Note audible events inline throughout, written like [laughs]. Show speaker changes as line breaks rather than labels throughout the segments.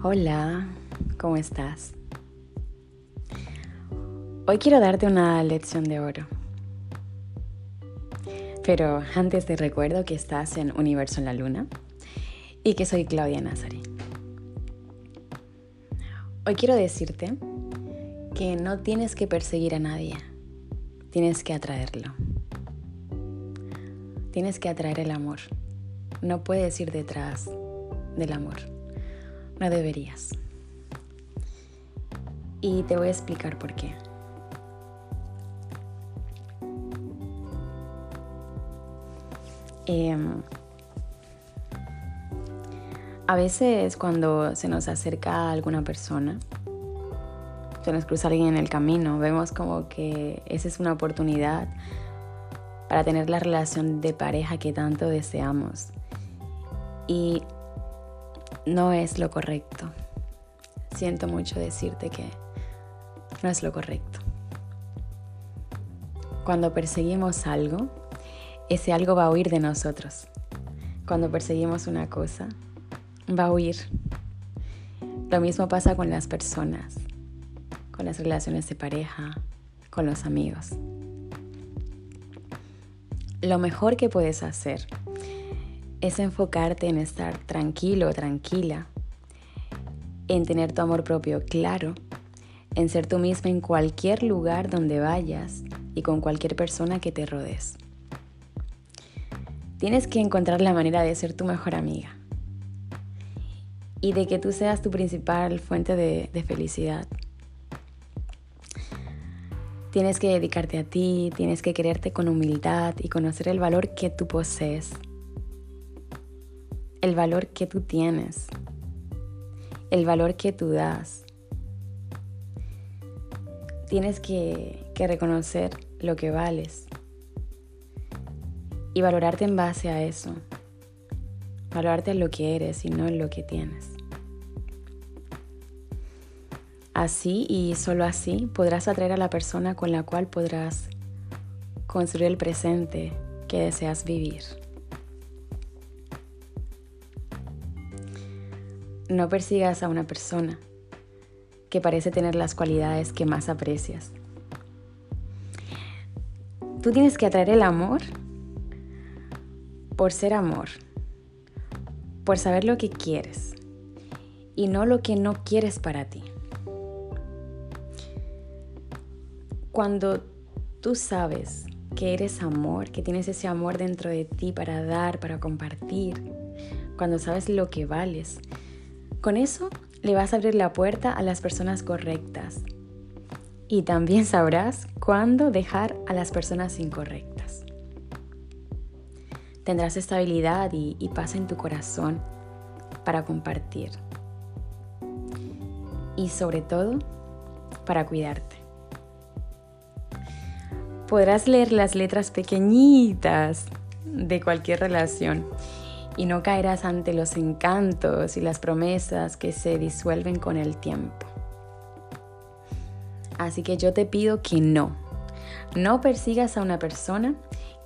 Hola, ¿cómo estás? Hoy quiero darte una lección de oro. Pero antes te recuerdo que estás en Universo en la Luna y que soy Claudia Nazari. Hoy quiero decirte que no tienes que perseguir a nadie, tienes que atraerlo. Tienes que atraer el amor. No puedes ir detrás del amor. No deberías. Y te voy a explicar por qué. Em, a veces cuando se nos acerca alguna persona, se nos cruza alguien en el camino, vemos como que esa es una oportunidad para tener la relación de pareja que tanto deseamos. Y no es lo correcto. Siento mucho decirte que no es lo correcto. Cuando perseguimos algo, ese algo va a huir de nosotros. Cuando perseguimos una cosa, va a huir. Lo mismo pasa con las personas, con las relaciones de pareja, con los amigos. Lo mejor que puedes hacer es enfocarte en estar tranquilo tranquila, en tener tu amor propio claro, en ser tú misma en cualquier lugar donde vayas y con cualquier persona que te rodees. Tienes que encontrar la manera de ser tu mejor amiga y de que tú seas tu principal fuente de, de felicidad. Tienes que dedicarte a ti, tienes que quererte con humildad y conocer el valor que tú posees el valor que tú tienes, el valor que tú das. Tienes que, reconocer lo que vales y valorarte en base a eso. Valorarte en lo que eres y no en lo que tienes. Así y solo así podrás atraer a la persona con la cual podrás construir el presente que deseas vivir. No persigas a una persona que parece tener las cualidades que más aprecias. Tú tienes que atraer el amor por ser amor, por saber lo que quieres y no lo que no quieres para ti. Cuando tú sabes que eres amor, que tienes ese amor dentro de ti para dar, para compartir, cuando sabes lo que vales, con eso le vas a abrir la puerta a las personas correctas. Y también sabrás cuándo dejar a las personas incorrectas. Tendrás estabilidad y, paz en tu corazón para compartir. Y sobre todo, para cuidarte. Podrás leer las letras pequeñitas de cualquier relación y no caerás ante los encantos y las promesas que se disuelven con el tiempo. Así que yo te pido que no, no persigas a una persona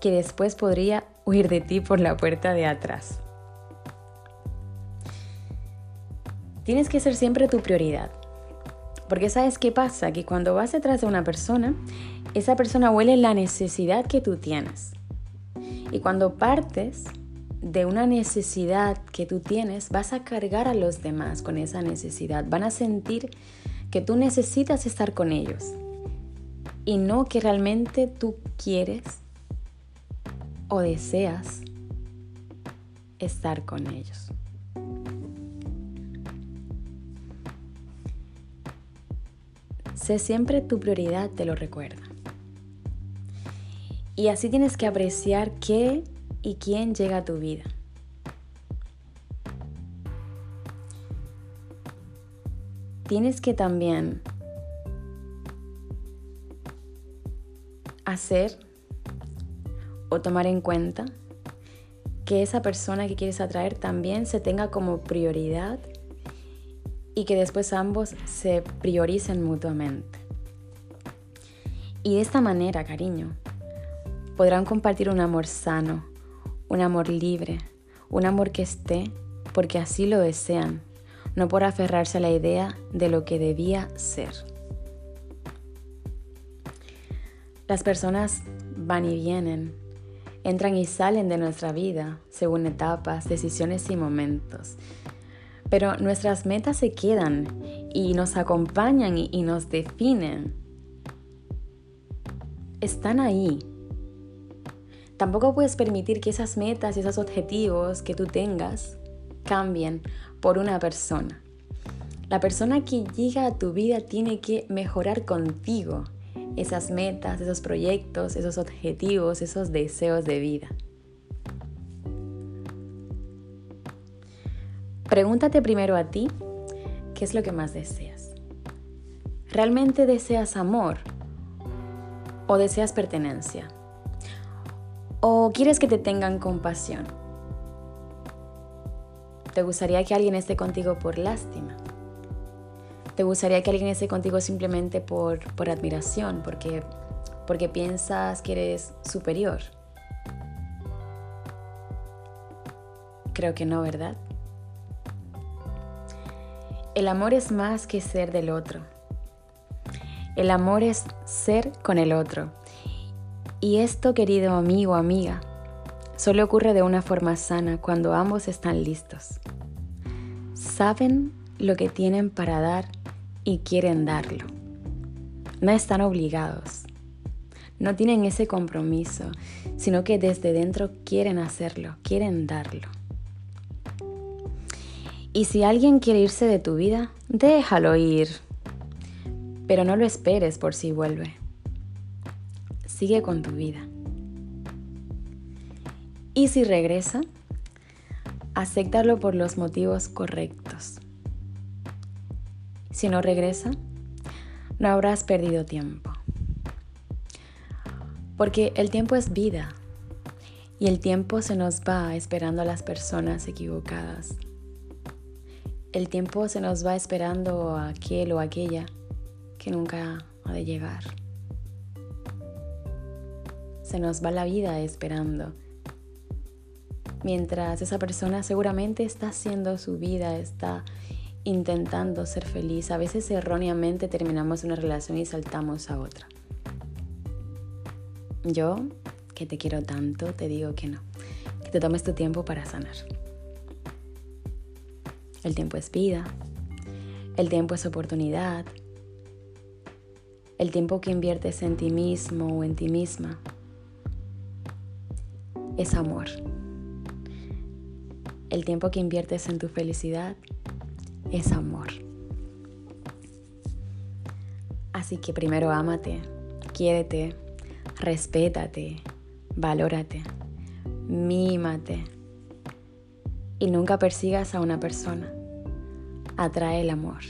que después podría huir de ti por la puerta de atrás. Tienes que ser siempre tu prioridad. Porque sabes qué pasa, que cuando vas detrás de una persona, esa persona huele la necesidad que tú tienes. Y cuando partes, de una necesidad que tú tienes, vas a cargar a los demás con esa necesidad. Van a sentir que tú necesitas estar con ellos y no que realmente tú quieres o deseas estar con ellos. Sé siempre tu prioridad, te lo recuerda. Y así tienes que apreciar que y quién llega a tu vida. Tienes que también hacer o tomar en cuenta que esa persona que quieres atraer también se tenga como prioridad y que después ambos se prioricen mutuamente. Y de esta manera, cariño, podrán compartir un amor sano, un amor libre, un amor que esté porque así lo desean, no por aferrarse a la idea de lo que debía ser. Las personas van y vienen, entran y salen de nuestra vida según etapas, decisiones y momentos. Pero nuestras metas se quedan y nos acompañan y, nos definen. Están ahí. Tampoco puedes permitir que esas metas y esos objetivos que tú tengas cambien por una persona. La persona que llega a tu vida tiene que mejorar contigo esas metas, esos proyectos, esos objetivos, esos deseos de vida. Pregúntate primero a ti, ¿qué es lo que más deseas? ¿Realmente deseas amor o deseas pertenencia? ¿O quieres que te tengan compasión? ¿Te gustaría que alguien esté contigo por lástima? ¿Te gustaría que alguien esté contigo simplemente por, por admiración, porque, porque piensas que eres superior? Creo que no, ¿verdad? El amor es más que ser del otro. El amor es ser con el otro. Y esto, querido amigo amiga, solo ocurre de una forma sana cuando ambos están listos. Saben lo que tienen para dar y quieren darlo. No están obligados. No tienen ese compromiso, sino que desde dentro quieren hacerlo, quieren darlo. Y si alguien quiere irse de tu vida, déjalo ir. Pero no lo esperes por si vuelve. Sigue con tu vida. Y si regresa, acéptalo por los motivos correctos. Si no regresa, no habrás perdido tiempo. Porque el tiempo es vida y el tiempo se nos va esperando a las personas equivocadas. El tiempo se nos va esperando a aquel o aquella que nunca ha de llegar. Se nos va la vida esperando. Mientras esa persona seguramente está haciendo su vida, está intentando ser feliz, a veces erróneamente terminamos una relación y saltamos a otra. Yo, que te quiero tanto, te digo que no, que te tomes tu tiempo para sanar. El tiempo es vida, el tiempo es oportunidad, el tiempo que inviertes en ti mismo o en ti misma es amor. El tiempo que inviertes en tu felicidad es amor. Así que primero ámate, quiérete, respétate, valórate, mímate y nunca persigas a una persona. Atrae el amor.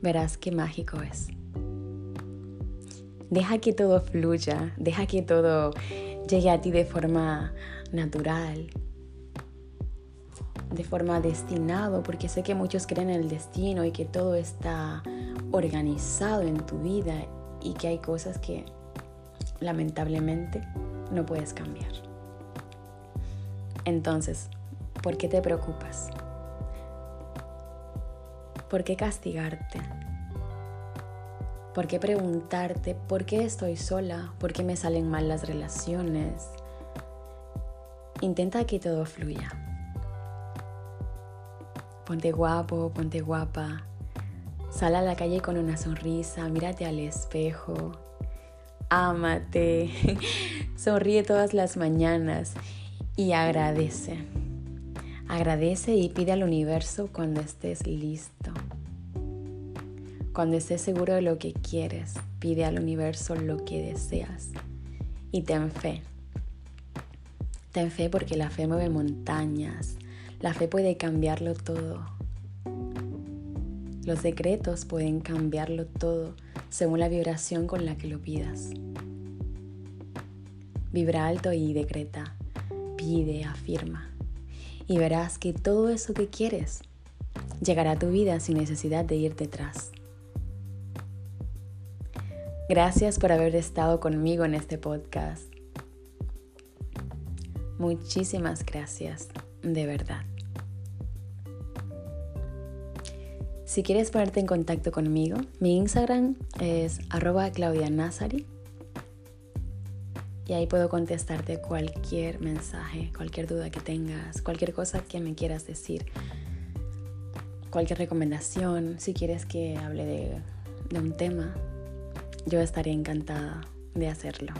Verás qué mágico es. Deja que todo fluya, deja que todo llegue a ti de forma natural, de forma destinado, porque sé que muchos creen en el destino y que todo está organizado en tu vida y que hay cosas que lamentablemente no puedes cambiar. Entonces, ¿por qué te preocupas? ¿Por qué castigarte? ¿Por qué preguntarte por qué estoy sola? ¿Por qué me salen mal las relaciones? Intenta que todo fluya. Ponte guapo, ponte guapa. Sal a la calle con una sonrisa, mírate al espejo. Ámate. [laughs] Sonríe todas las mañanas y agradece. Agradece y pide al universo cuando estés listo. Cuando estés seguro de lo que quieres, pide al universo lo que deseas. Y ten fe. Ten fe porque la fe mueve montañas, la fe puede cambiarlo todo. Los decretos pueden cambiarlo todo según la vibración con la que lo pidas. Vibra alto y decreta, pide, afirma. Y verás que todo eso que quieres llegará a tu vida sin necesidad de ir detrás. Gracias por haber estado conmigo en este podcast. Muchísimas gracias, de verdad. Si quieres ponerte en contacto conmigo, mi Instagram es arroba y ahí puedo contestarte cualquier mensaje, cualquier duda que tengas, cualquier cosa que me quieras decir, cualquier recomendación, si quieres que hable de, de un tema, yo estaría encantada de hacerlo.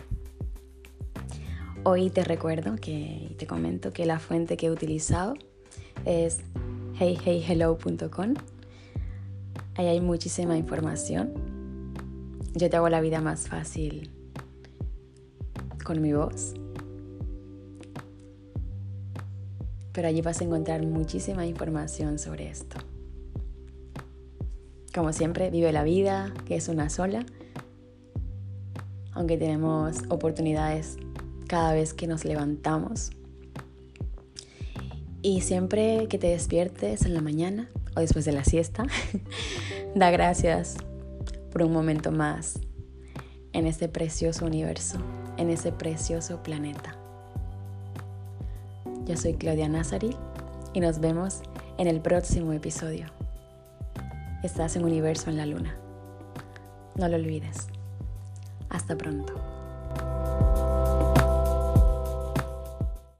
Hoy te recuerdo que te comento que la fuente que he utilizado es heyheyhello.com. Ahí hay muchísima información. Yo te hago la vida más fácil con mi voz. Pero allí vas a encontrar muchísima información sobre esto. Como siempre, vive la vida, que es una sola, aunque tenemos oportunidades cada vez que nos levantamos. Y siempre que te despiertes en la mañana o después de la siesta, [laughs] da gracias por un momento más en este precioso universo, en ese precioso planeta. Yo soy Claudia Nazari y nos vemos en el próximo episodio. Estás en Universo en la Luna. No lo olvides. Hasta pronto.